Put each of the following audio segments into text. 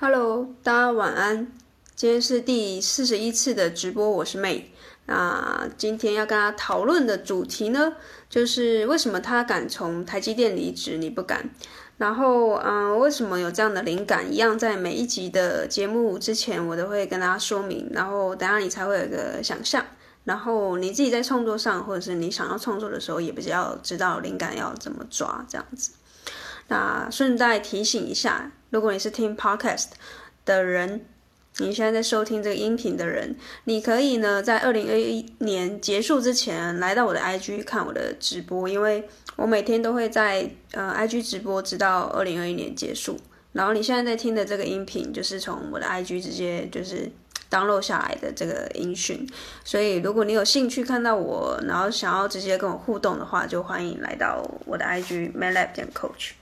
Hello，大家晚安。今天是第四十一次的直播，我是 May。那今天要跟大家讨论的主题呢，就是为什么他敢从台积电离职，你不敢？然后，嗯，为什么有这样的灵感？一样在每一集的节目之前，我都会跟大家说明。然后，等下你才会有一个想象。然后，你自己在创作上，或者是你想要创作的时候，也比较知道灵感要怎么抓，这样子。那顺带提醒一下，如果你是听 podcast 的人，你现在在收听这个音频的人，你可以呢在二零二一年结束之前来到我的 IG 看我的直播，因为我每天都会在呃 IG 直播，直到二零二一年结束。然后你现在在听的这个音频，就是从我的 IG 直接就是 download 下来的这个音讯。所以如果你有兴趣看到我，然后想要直接跟我互动的话，就欢迎来到我的 IG maylab 点 coach。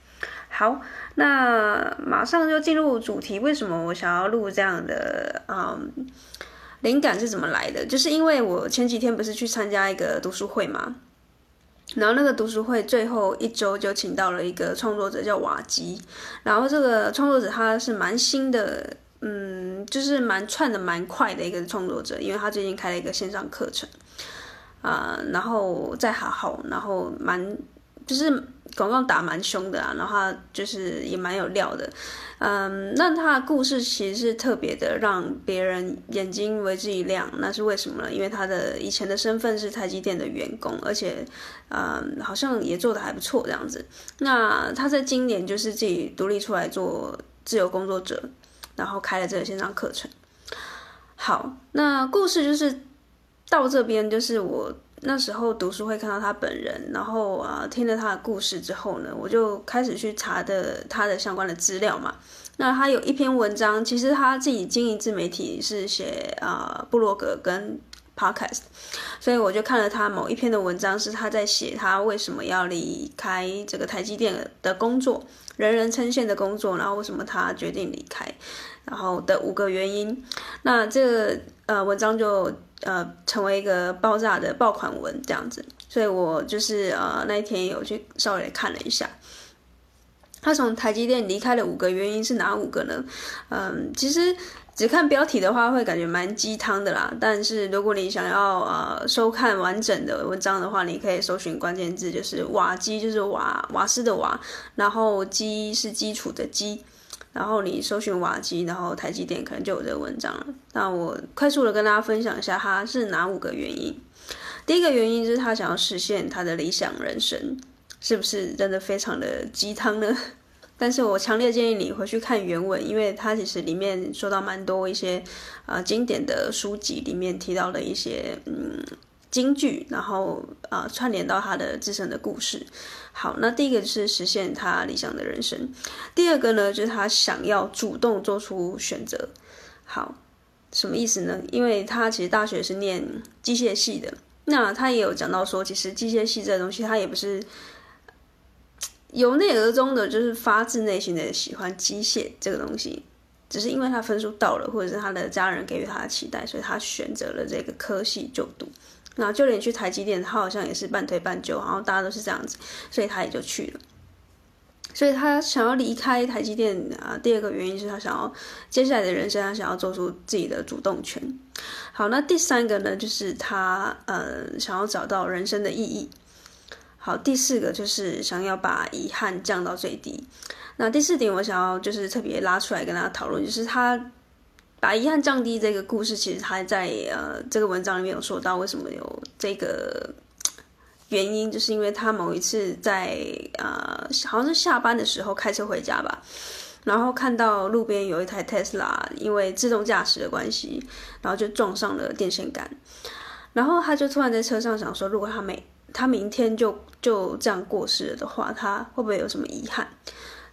好，那马上就进入主题。为什么我想要录这样的？嗯，灵感是怎么来的？就是因为我前几天不是去参加一个读书会嘛，然后那个读书会最后一周就请到了一个创作者叫瓦基，然后这个创作者他是蛮新的，嗯，就是蛮窜的蛮快的一个创作者，因为他最近开了一个线上课程，啊、然后再好好，然后蛮就是。广告打蛮凶的啊，然后就是也蛮有料的，嗯，那他的故事其实是特别的，让别人眼睛为之一亮。那是为什么呢？因为他的以前的身份是台积电的员工，而且，嗯，好像也做的还不错这样子。那他在今年就是自己独立出来做自由工作者，然后开了这个线上课程。好，那故事就是到这边，就是我。那时候读书会看到他本人，然后啊听了他的故事之后呢，我就开始去查的他的相关的资料嘛。那他有一篇文章，其实他自己经营自媒体是写啊部落格跟 podcast，所以我就看了他某一篇的文章，是他在写他为什么要离开这个台积电的工作，人人称羡的工作，然后为什么他决定离开，然后的五个原因。那这个呃文章就。呃，成为一个爆炸的爆款文这样子，所以我就是呃那一天有去稍微看了一下，他从台积电离开的五个原因是哪五个呢？嗯，其实只看标题的话会感觉蛮鸡汤的啦，但是如果你想要呃收看完整的文章的话，你可以搜寻关键字就是瓦基，就是瓦瓦斯的瓦，然后基是基础的基。然后你搜寻瓦基，然后台积电可能就有这个文章了。那我快速的跟大家分享一下，他是哪五个原因？第一个原因就是他想要实现他的理想人生，是不是真的非常的鸡汤呢？但是我强烈建议你回去看原文，因为它其实里面说到蛮多一些呃经典的书籍里面提到的一些嗯。金句，然后呃串联到他的自身的故事。好，那第一个就是实现他理想的人生，第二个呢就是他想要主动做出选择。好，什么意思呢？因为他其实大学是念机械系的，那他也有讲到说，其实机械系这东西，他也不是由内而中的，就是发自内心的喜欢机械这个东西，只是因为他分数到了，或者是他的家人给予他的期待，所以他选择了这个科系就读。那就连去台积电，他好像也是半推半就，然后大家都是这样子，所以他也就去了。所以他想要离开台积电啊，第二个原因是他想要接下来的人生，他想要做出自己的主动权。好，那第三个呢，就是他呃想要找到人生的意义。好，第四个就是想要把遗憾降到最低。那第四点，我想要就是特别拉出来跟大家讨论，就是他。把遗憾降低这个故事，其实他在呃这个文章里面有说到为什么有这个原因，就是因为他某一次在呃好像是下班的时候开车回家吧，然后看到路边有一台 Tesla，因为自动驾驶的关系，然后就撞上了电线杆，然后他就突然在车上想说，如果他每他明天就就这样过世了的话，他会不会有什么遗憾？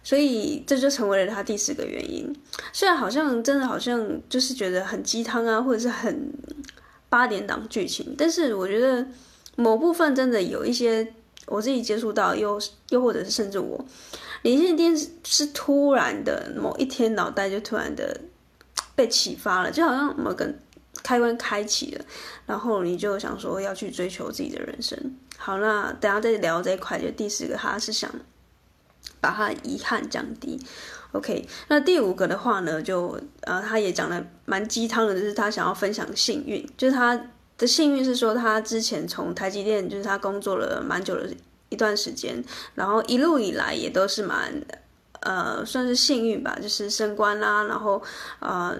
所以这就成为了他第四个原因。虽然好像真的好像就是觉得很鸡汤啊，或者是很八点档剧情，但是我觉得某部分真的有一些我自己接触到，又又或者是甚至我，你今天是突然的某一天脑袋就突然的被启发了，就好像某个开关开启了，然后你就想说要去追求自己的人生。好，那等下再聊这一块，就第四个，他是想。把他遗憾降低 OK，那第五个的话呢，就呃，他也讲的蛮鸡汤的，就是他想要分享幸运，就是他的幸运是说他之前从台积电，就是他工作了蛮久的一段时间，然后一路以来也都是蛮呃，算是幸运吧，就是升官啦，然后呃，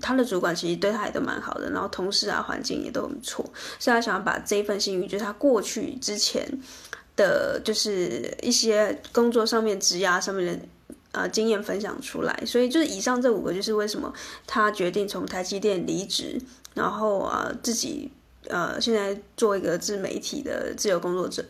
他的主管其实对他也都蛮好的，然后同事啊环境也都很不错，所以他想要把这一份幸运，就是他过去之前的，就是一些工作上面、职涯上面的。呃，经验分享出来，所以就是以上这五个，就是为什么他决定从台积电离职，然后啊、自己呃现在做一个自媒体的自由工作者。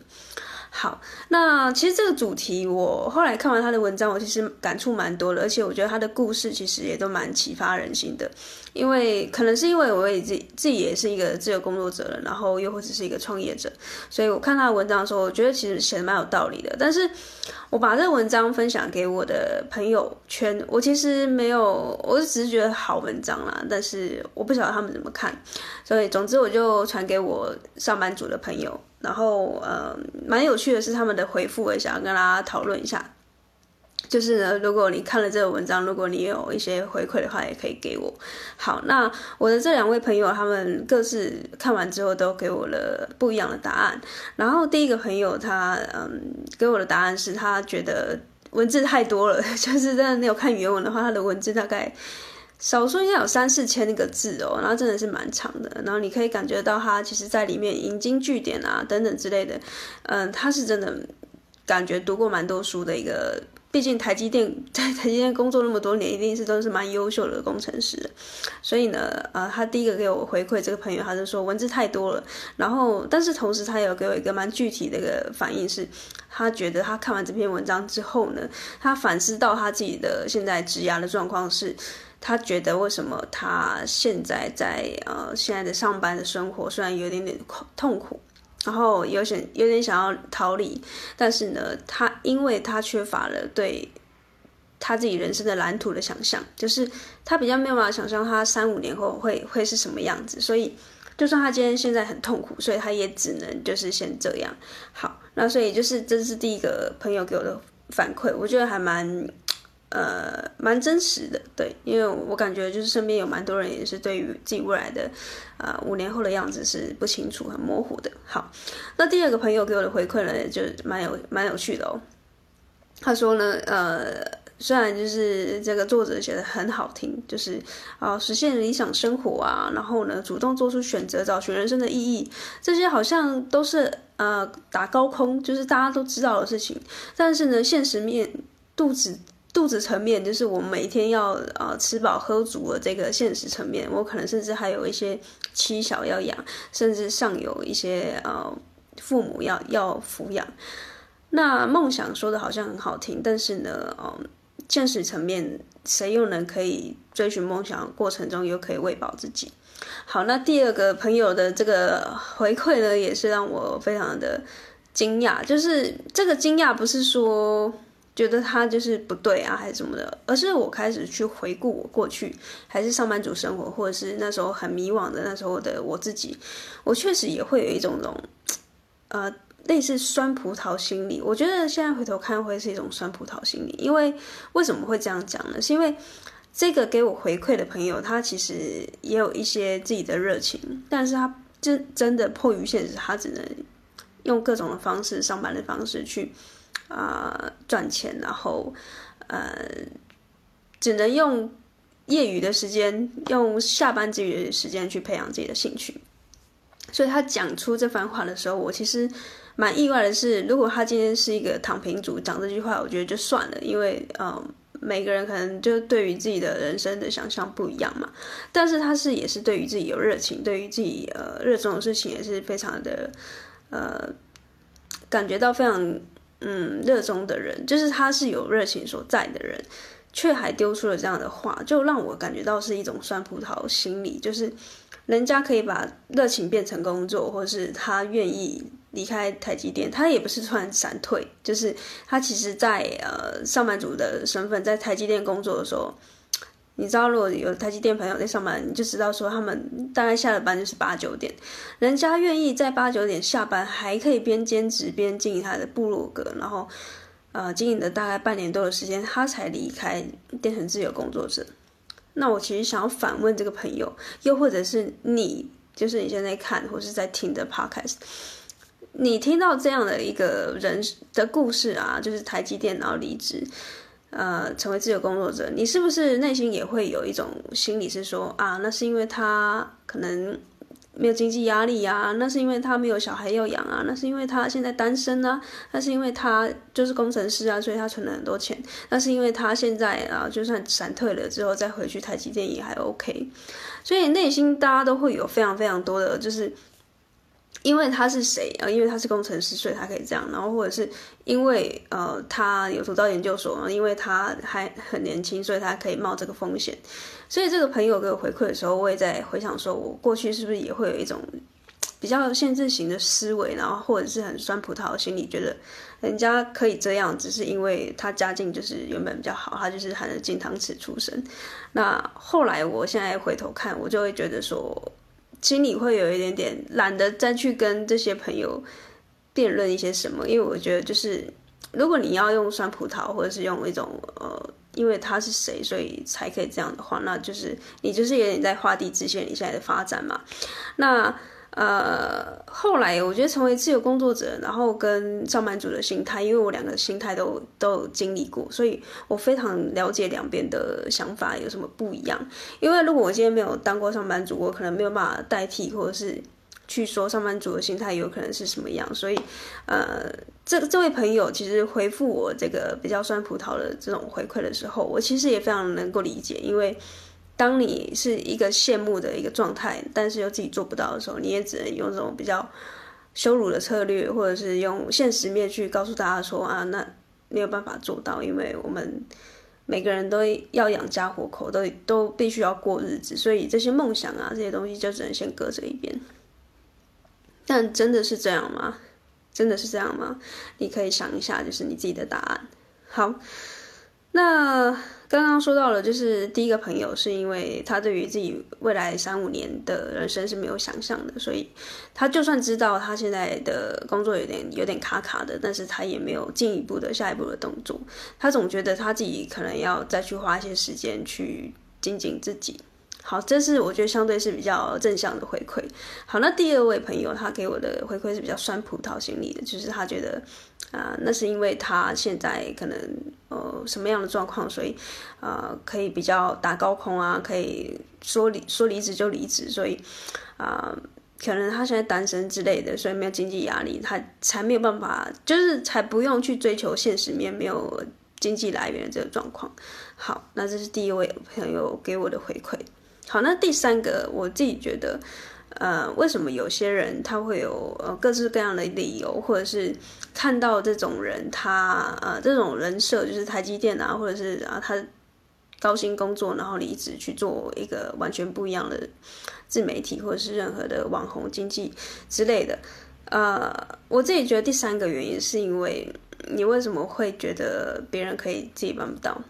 好，那其实这个主题我后来看完他的文章，我其实感触蛮多的，而且我觉得他的故事其实也都蛮启发人心的。因为可能是因为我也自己自己也是一个自由工作者了，然后又或者是一个创业者，所以我看他的文章的时候，我觉得其实写的蛮有道理的。但是我把这个文章分享给我的朋友圈，我其实没有，我只是觉得好文章啦，但是我不晓得他们怎么看，所以总之我就传给我上班族的朋友。然后，呃，蛮有趣的是他们的回复，我也想要跟大家讨论一下。就是呢，如果你看了这个文章，如果你有一些回馈的话，也可以给我。好，那我的这两位朋友，他们各自看完之后都给我了不一样的答案。然后第一个朋友他，嗯，给我的答案是他觉得文字太多了，就是真的你有看原文的话，他的文字大概。少说应该有三四千那个字哦，然后真的是蛮长的，然后你可以感觉到他其实在里面引经据典啊等等之类的，嗯，他是真的感觉读过蛮多书的一个，毕竟台积电在台积电工作那么多年，一定是都是蛮优秀的工程师，所以呢，呃，他第一个给我回馈这个朋友，他就说文字太多了，然后但是同时他有给我一个蛮具体的一个反应是，他觉得他看完这篇文章之后呢，他反思到他自己的现在职涯的状况是。他觉得为什么他现在在呃现在的上班的生活虽然有点点痛苦，然后有点有点想要逃离，但是呢，他因为他缺乏了对他自己人生的蓝图的想象，就是他比较没有办法想象他三五年后会会是什么样子，所以就算他今天现在很痛苦，所以他也只能就是先这样。好，那所以就是这是第一个朋友给我的反馈，我觉得还蛮。呃，蛮真实的，对，因为我感觉就是身边有蛮多人也是对于自己未来的，呃，五年后的样子是不清楚、很模糊的。好，那第二个朋友给我的回馈呢，就蛮有蛮有趣的哦。他说呢，呃，虽然就是这个作者写的很好听，就是啊、实现理想生活啊，然后呢，主动做出选择，找寻人生的意义，这些好像都是呃打高空，就是大家都知道的事情。但是呢，现实面肚子。肚子层面就是我每天要呃吃饱喝足的这个现实层面，我可能甚至还有一些妻小要养，甚至上有一些呃父母要要抚养。那梦想说的好像很好听，但是呢，嗯、呃，现实层面谁又能可以追寻梦想过程中又可以喂饱自己？好，那第二个朋友的这个回馈呢，也是让我非常的惊讶，就是这个惊讶不是说。觉得他就是不对啊，还是什么的，而是我开始去回顾我过去，还是上班族生活，或者是那时候很迷惘的那时候的我自己，我确实也会有一种那种，呃，类似酸葡萄心理。我觉得现在回头看会是一种酸葡萄心理，因为为什么会这样讲呢？是因为这个给我回馈的朋友，他其实也有一些自己的热情，但是他真真的迫于现实，他只能用各种的方式，上班的方式去。啊、赚钱，然后，呃，只能用业余的时间，用下班之余的时间去培养自己的兴趣。所以他讲出这番话的时候，我其实蛮意外的是，如果他今天是一个躺平族讲这句话，我觉得就算了，因为嗯、呃，每个人可能就对于自己的人生的想象不一样嘛。但是他是也是对于自己有热情，对于自己呃热衷的事情也是非常的呃感觉到非常。嗯，热衷的人，就是他是有热情所在的人，却还丢出了这样的话，就让我感觉到是一种酸葡萄心理，就是人家可以把热情变成工作，或是他愿意离开台积电，他也不是突然闪退，就是他其实在呃上班族的身份，在台积电工作的时候。你知道，如果有台积电朋友在上班，你就知道说他们大概下了班就是八九点，人家愿意在八九点下班，还可以边兼职边经营他的部落格，然后呃经营了大概半年多的时间，他才离开，变成自由工作者。那我其实想要反问这个朋友，又或者是你，就是你现在看或是在听的 podcast，你听到这样的一个人的故事啊，就是台积电然后离职，呃，成为自由工作者，你是不是内心也会有一种心理是说啊，那是因为他可能。没有经济压力啊，那是因为他没有小孩要养啊，那是因为他现在单身啊，那是因为他就是工程师啊，所以他存了很多钱，那是因为他现在啊，就算闪退了之后再回去台积电也还 OK，所以内心大家都会有非常非常多的就是。因为他是谁啊？因为他是工程师，所以他可以这样。然后或者是因为呃，他有读到研究所，因为他还很年轻，所以他可以冒这个风险。所以这个朋友给我回馈的时候，我也在回想说，我过去是不是也会有一种比较限制型的思维，然后或者是很酸葡萄的心理，觉得人家可以这样，只是因为他家境就是原本比较好，他就是含着金汤匙出生。那后来我现在回头看，我就会觉得说。心里会有一点点懒得再去跟这些朋友辩论一些什么，因为我觉得就是，如果你要用酸葡萄，或者是用一种呃，因为他是谁，所以才可以这样的话，那就是你就是有点在画地自限你现在的发展嘛，那。呃，后来我觉得成为自由工作者，然后跟上班族的心态，因为我两个心态都都有经历过，所以我非常了解两边的想法有什么不一样。因为如果我今天没有当过上班族，我可能没有办法代替，或者是去说上班族的心态有可能是什么样。所以，呃，这这位朋友其实回复我这个比较酸葡萄的这种回馈的时候，我其实也非常能够理解，因为。当你是一个羡慕的一个状态，但是又自己做不到的时候，你也只能用这种比较羞辱的策略，或者是用现实面去告诉大家说啊，那没有办法做到，因为我们每个人都要养家活口，都都必须要过日子，所以这些梦想啊，这些东西就只能先搁着一边。但真的是这样吗？真的是这样吗？你可以想一下，就是你自己的答案。好。那刚刚说到了，就是第一个朋友，是因为他对于自己未来三五年的人生是没有想象的，所以他就算知道他现在的工作有点有点卡卡的，但是他也没有进一步的下一步的动作。他总觉得他自己可能要再去花一些时间去精进自己。好，这是我觉得相对是比较正向的回馈。好，那第二位朋友他给我的回馈是比较酸葡萄心理的，就是他觉得啊、那是因为他现在可能呃什么样的状况，所以啊、呃、可以比较打高空啊，可以说离说离职就离职，所以啊、可能他现在单身之类的，所以没有经济压力，他才没有办法，就是才不用去追求现实面没有经济来源的这个状况。好，那这是第一位朋友给我的回馈。好，那第三个，我自己觉得，呃，为什么有些人他会有呃各式各样的理由，或者是看到这种人他呃这种人设，就是台积电啊，或者是啊他高薪工作，然后离职去做一个完全不一样的自媒体，或者是任何的网红经济之类的。呃，我自己觉得第三个原因是因为你为什么会觉得别人可以自己办不到？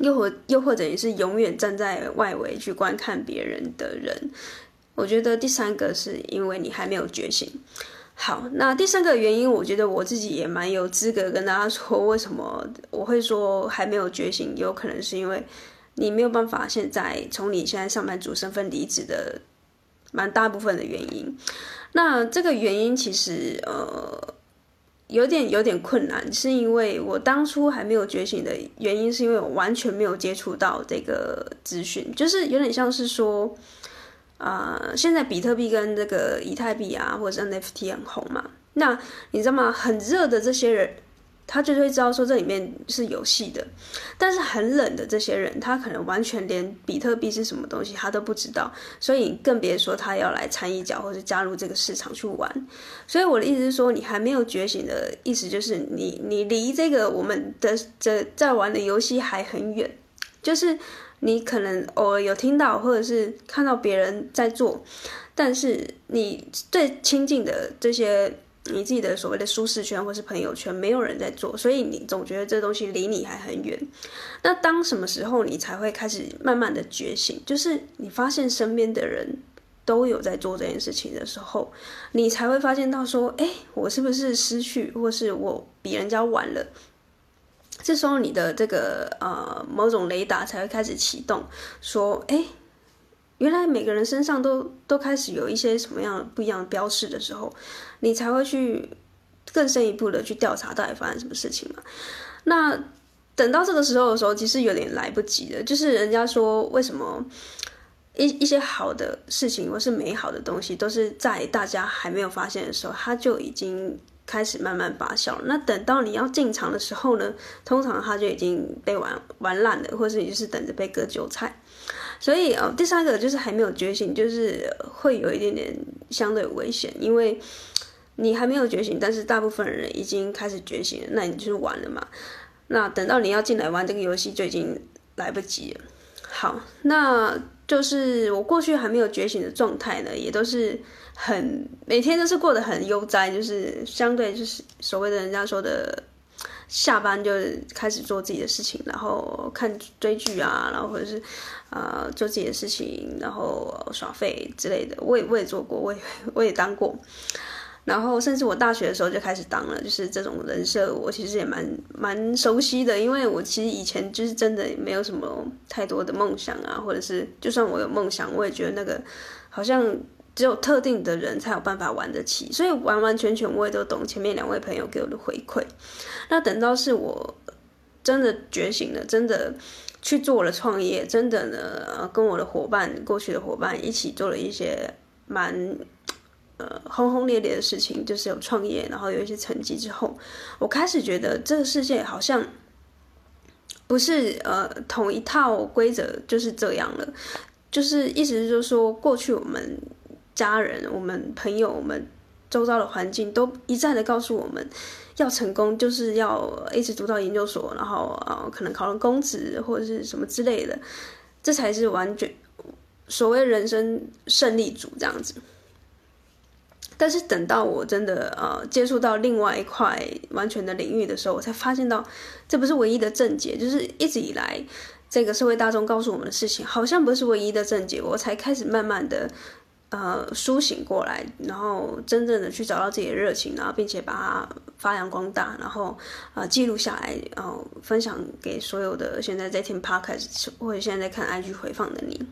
又或又或者你是永远站在外围去观看别人的人，我觉得第三个是因为你还没有觉醒。好，那第三个原因，我觉得我自己也蛮有资格跟大家说，为什么我会说还没有觉醒，有可能是因为你没有办法现在从你现在上班族身份离职的蛮大部分的原因。那这个原因其实呃。有点有点困难，是因为我当初还没有觉醒的原因，是因为我完全没有接触到这个资讯，就是有点像是说，啊、呃，现在比特币跟这个以太币啊，或者是 NFT 很红嘛，那你知道吗？很热的这些人。他就会知道说这里面是有戏的，但是很冷的这些人，他可能完全连比特币是什么东西他都不知道，所以更别说他要来掺一脚或者加入这个市场去玩。所以我的意思是说，你还没有觉醒的意思就是你你离这个我们的这在玩的游戏还很远，就是你可能偶尔有听到或者是看到别人在做，但是你最亲近的这些。你自己的所谓的舒适圈或是朋友圈，没有人在做，所以你总觉得这东西离你还很远。那当什么时候你才会开始慢慢的觉醒？就是你发现身边的人都有在做这件事情的时候，你才会发现到说，哎，我是不是失去，或是我比人家晚了？这时候你的这个呃某种雷达才会开始启动，说，哎，原来每个人身上都都开始有一些什么样不一样的标识的时候，你才会去更深一步的去调查到底发生什么事情嘛？那等到这个时候的时候，其实有点来不及了。就是人家说，为什么一一些好的事情或是美好的东西，都是在大家还没有发现的时候，它就已经开始慢慢发酵了。那等到你要进场的时候呢，通常它就已经被玩玩烂了，或是你就是等着被割韭菜。所以哦，第三个就是还没有觉醒，就是会有一点点相对危险，因为你还没有觉醒，但是大部分人已经开始觉醒了，那你就是完了嘛。那等到你要进来玩这个游戏，就已经来不及了。好，那就是我过去还没有觉醒的状态呢，也都是很每天都是过得很悠哉，就是相对就是所谓的人家说的，下班就开始做自己的事情，然后看追剧啊，然后或者是、呃、做自己的事情，然后耍废之类的，我也我也做过，我也我也当过。然后，甚至我大学的时候就开始当了，就是这种人设，我其实也蛮蛮熟悉的。因为我其实以前就是真的没有什么太多的梦想啊，或者是就算我有梦想，我也觉得那个好像只有特定的人才有办法玩得起，所以完完全全我也都懂前面两位朋友给我的回馈。那等到是我真的觉醒了，真的去做了创业，真的呢，跟我的伙伴，过去的伙伴一起做了一些蛮。呃，轰轰烈烈的事情就是有创业，然后有一些成绩之后，我开始觉得这个世界好像不是呃同一套规则就是这样了，就是意思就是说，过去我们家人、我们朋友、我们周遭的环境都一再的告诉我们，要成功就是要一直读到研究所，然后呃可能考上公职或者是什么之类的，这才是完全所谓人生胜利组这样子。但是等到我真的呃接触到另外一块完全的领域的时候，我才发现到这不是唯一的症结，就是一直以来这个社会大众告诉我们的事情，好像不是唯一的症结。我才开始慢慢的呃苏醒过来，然后真正的去找到自己的热情，然后并且把它发扬光大，然后呃记录下来，然后分享给所有的现在在听 Podcast 或者现在在看 IG 回放的你。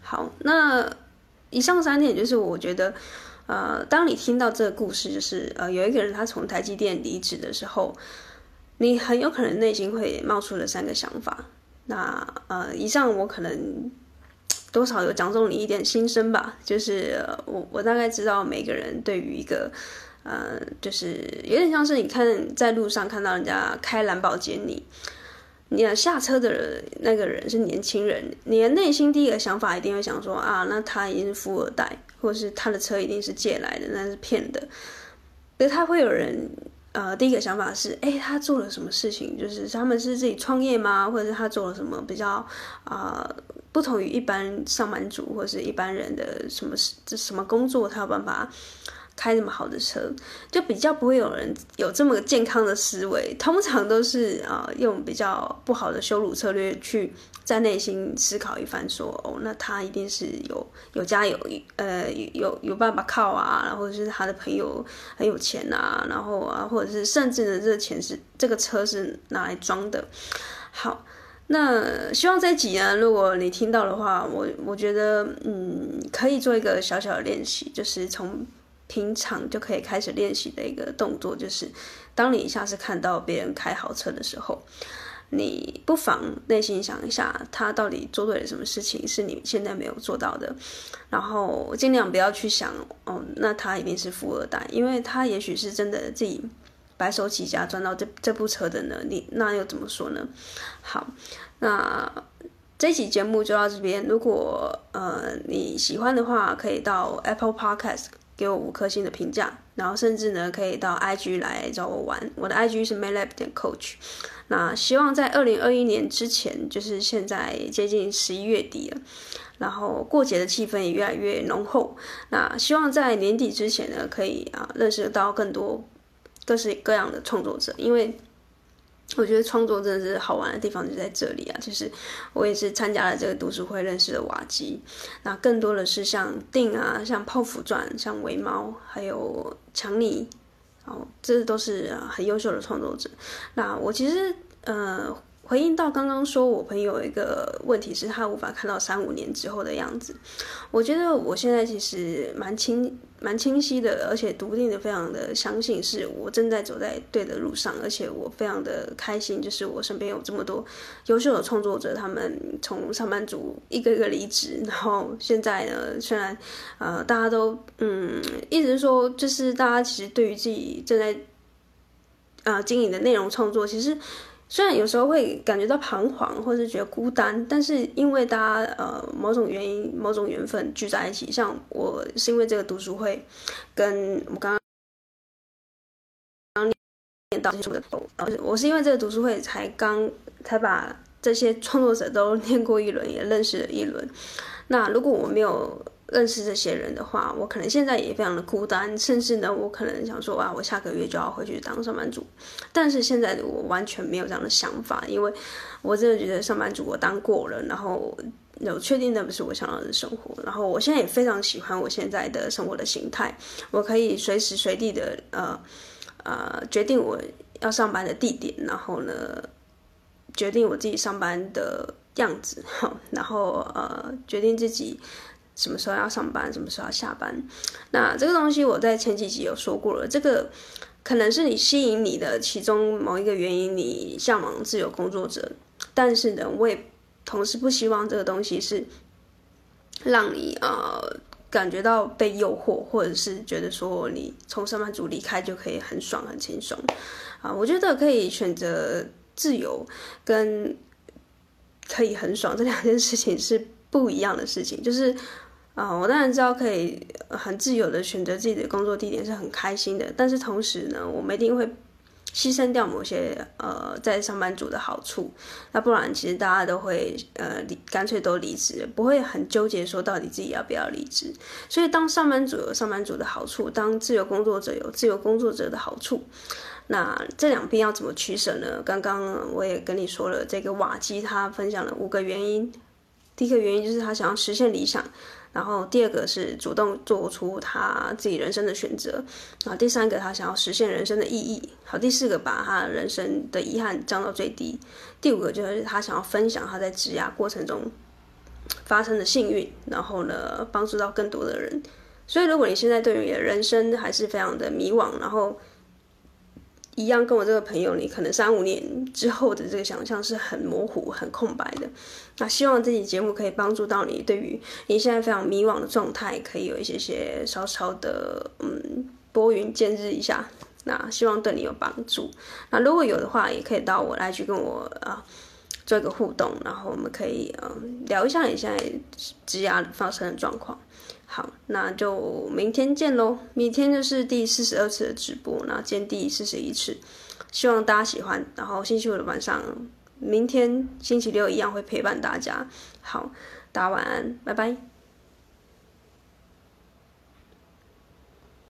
好，那以上三点就是我觉得。呃，当你听到这个故事，就是呃，有一个人他从台积电离职的时候，你很有可能内心会冒出了三个想法。那呃，以上我可能多少有讲中你一点心声吧。就是我我大概知道每个人对于一个呃，就是有点像是你看在路上看到人家开兰博基尼，你要下车的那个人是年轻人，你的内心第一个想法一定会想说啊，那他已经是富二代。或是他的车一定是借来的，那是骗的。可是他会有人，呃，第一个想法是，哎，他做了什么事情？就是他们是自己创业吗？或者是他做了什么比较啊、不同于一般上班族或者是一般人的什么事？这什么工作他有办法？开那么好的车，就比较不会有人有这么健康的思维。通常都是啊、用比较不好的羞辱策略去在内心思考一番说，哦，那他一定是有有家有呃有有办法靠啊，然后是他的朋友很有钱啊，然后啊，或者是甚至呢，这个钱是这个车是拿来装的。好，那希望这一集呢，如果你听到的话，我我觉得嗯，可以做一个小小的练习，就是从。平常就可以开始练习的一个动作，就是当你下次看到别人开好车的时候，你不妨内心想一下，他到底做对了什么事情是你现在没有做到的，然后尽量不要去想，哦，那他一定是富二代，因为他也许是真的自己白手起家赚到这这部车的呢，你那又怎么说呢？好，那这期节目就到这边，如果呃你喜欢的话，可以到 Apple Podcast。给我五颗星的评价，然后甚至呢可以到 IG 来找我玩，我的 IG 是 maylab 点 coach。那希望在二零二一年之前，就是现在接近十一月底了，然后过节的气氛也越来越浓厚。那希望在年底之前呢，可以啊认识到更多各式各样的创作者，因为我觉得创作真的是好玩的地方就在这里啊！就是我也是参加了这个读书会认识的瓦基，那更多的是像定啊、像泡芙传、像微猫，还有强尼，哦，这都是很优秀的创作者。那我其实呃。回应到刚刚说，我朋友一个问题是他无法看到三五年之后的样子。我觉得我现在其实蛮清蛮清晰的，而且笃定的，非常的相信是我正在走在对的路上，而且我非常的开心，就是我身边有这么多优秀的创作者，他们从上班族一个一个离职，然后现在呢，虽然呃大家都嗯一直说，就是大家其实对于自己正在呃经营的内容创作，其实。虽然有时候会感觉到彷徨，或是觉得孤单，但是因为大家呃某种原因、某种缘分聚在一起，像我是因为这个读书会，跟我刚刚念到的，呃，我是因为这个读书会才刚才把这些创作者都 念过一轮，也认识了一轮。那如果我没有认识这些人的话，我可能现在也非常的孤单，甚至呢，我可能想说啊，我下个月就要回去当上班族。但是现在我完全没有这样的想法，因为我真的觉得上班族我当过了，然后有确定那不是我想要的生活。然后我现在也非常喜欢我现在的生活的形态，我可以随时随地的呃呃决定我要上班的地点，然后呢决定我自己上班的样子，然后呃决定自己。什么时候要上班，什么时候要下班？那这个东西我在前几集有说过了。这个可能是你吸引你的其中某一个原因，你向往自由工作者。但是呢，我也同时不希望这个东西是让你呃感觉到被诱惑，或者是觉得说你从上班族离开就可以很爽很轻松啊。我觉得可以选择自由跟可以很爽这两件事情是不一样的事情，就是。啊，我当然知道可以很自由的选择自己的工作地点是很开心的，但是同时呢，我们一定会牺牲掉某些呃在上班族的好处，那不然其实大家都会呃离干脆都离职，不会很纠结说到底自己要不要离职。所以当上班族有上班族的好处，当自由工作者有自由工作者的好处，那这两边要怎么取舍呢？刚刚我也跟你说了，这个瓦基他分享了五个原因，第一个原因就是他想要实现理想。然后第二个是主动做出他自己人生的选择，然后第三个他想要实现人生的意义，好，第四个把他人生的遗憾降到最低，第五个就是他想要分享他在职涯过程中发生的幸运，然后呢帮助到更多的人。所以如果你现在对于你的人生还是非常的迷惘，然后。一样跟我这个朋友，你可能三五年之后的这个想象是很模糊、很空白的。那希望这期节目可以帮助到你，对于你现在非常迷惘的状态，可以有一些些稍稍的嗯拨云见日一下。那希望对你有帮助。那如果有的话，也可以到我来去跟我啊做一个互动，然后我们可以嗯聊一下你现在积压发生的状况。好，那就明天见喽！明天就是第四十二次的直播，那今天第四十一次，希望大家喜欢。然后星期五的晚上，明天星期六一样会陪伴大家。好，大家晚安，拜拜。